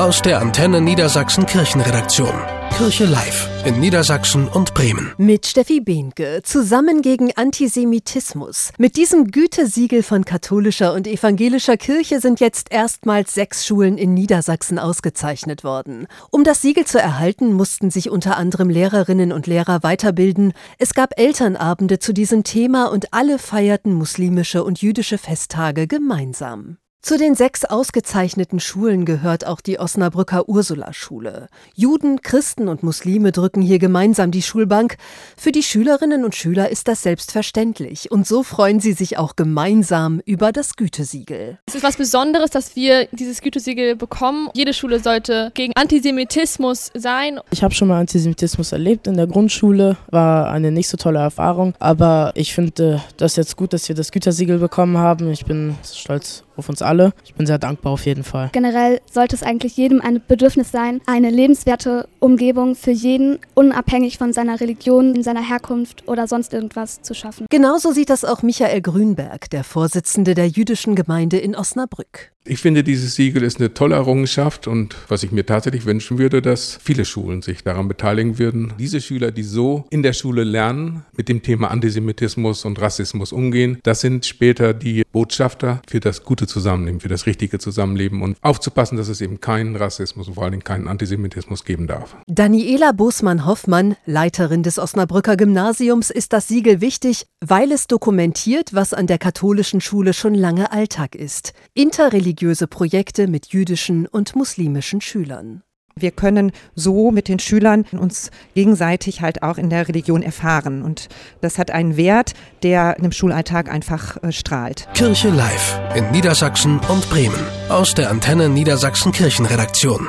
Aus der Antenne Niedersachsen Kirchenredaktion. Kirche Live in Niedersachsen und Bremen. Mit Steffi Behnke zusammen gegen Antisemitismus. Mit diesem Gütesiegel von katholischer und evangelischer Kirche sind jetzt erstmals sechs Schulen in Niedersachsen ausgezeichnet worden. Um das Siegel zu erhalten, mussten sich unter anderem Lehrerinnen und Lehrer weiterbilden. Es gab Elternabende zu diesem Thema und alle feierten muslimische und jüdische Festtage gemeinsam. Zu den sechs ausgezeichneten Schulen gehört auch die Osnabrücker Ursula-Schule. Juden, Christen und Muslime drücken hier gemeinsam die Schulbank. Für die Schülerinnen und Schüler ist das selbstverständlich und so freuen sie sich auch gemeinsam über das Gütesiegel. Es ist was Besonderes, dass wir dieses Gütesiegel bekommen. Jede Schule sollte gegen Antisemitismus sein. Ich habe schon mal Antisemitismus erlebt in der Grundschule, war eine nicht so tolle Erfahrung, aber ich finde das jetzt gut, dass wir das Gütesiegel bekommen haben. Ich bin stolz auf uns alle. Ich bin sehr dankbar auf jeden Fall. Generell sollte es eigentlich jedem ein Bedürfnis sein, eine lebenswerte Umgebung für jeden, unabhängig von seiner Religion, seiner Herkunft oder sonst irgendwas zu schaffen. Genauso sieht das auch Michael Grünberg, der Vorsitzende der jüdischen Gemeinde in Osnabrück. Ich finde, dieses Siegel ist eine tolle Errungenschaft und was ich mir tatsächlich wünschen würde, dass viele Schulen sich daran beteiligen würden. Diese Schüler, die so in der Schule lernen, mit dem Thema Antisemitismus und Rassismus umgehen, das sind später die Botschafter für das gute Zusammenleben, für das richtige Zusammenleben und aufzupassen, dass es eben keinen Rassismus und vor allen Dingen keinen Antisemitismus geben darf. Daniela Bosmann-Hoffmann, Leiterin des Osnabrücker Gymnasiums, ist das Siegel wichtig, weil es dokumentiert, was an der katholischen Schule schon lange Alltag ist. Interreligiös religiöse Projekte mit jüdischen und muslimischen Schülern. Wir können so mit den Schülern uns gegenseitig halt auch in der Religion erfahren. Und das hat einen Wert, der im Schulalltag einfach äh, strahlt. Kirche Live in Niedersachsen und Bremen. Aus der Antenne Niedersachsen Kirchenredaktion.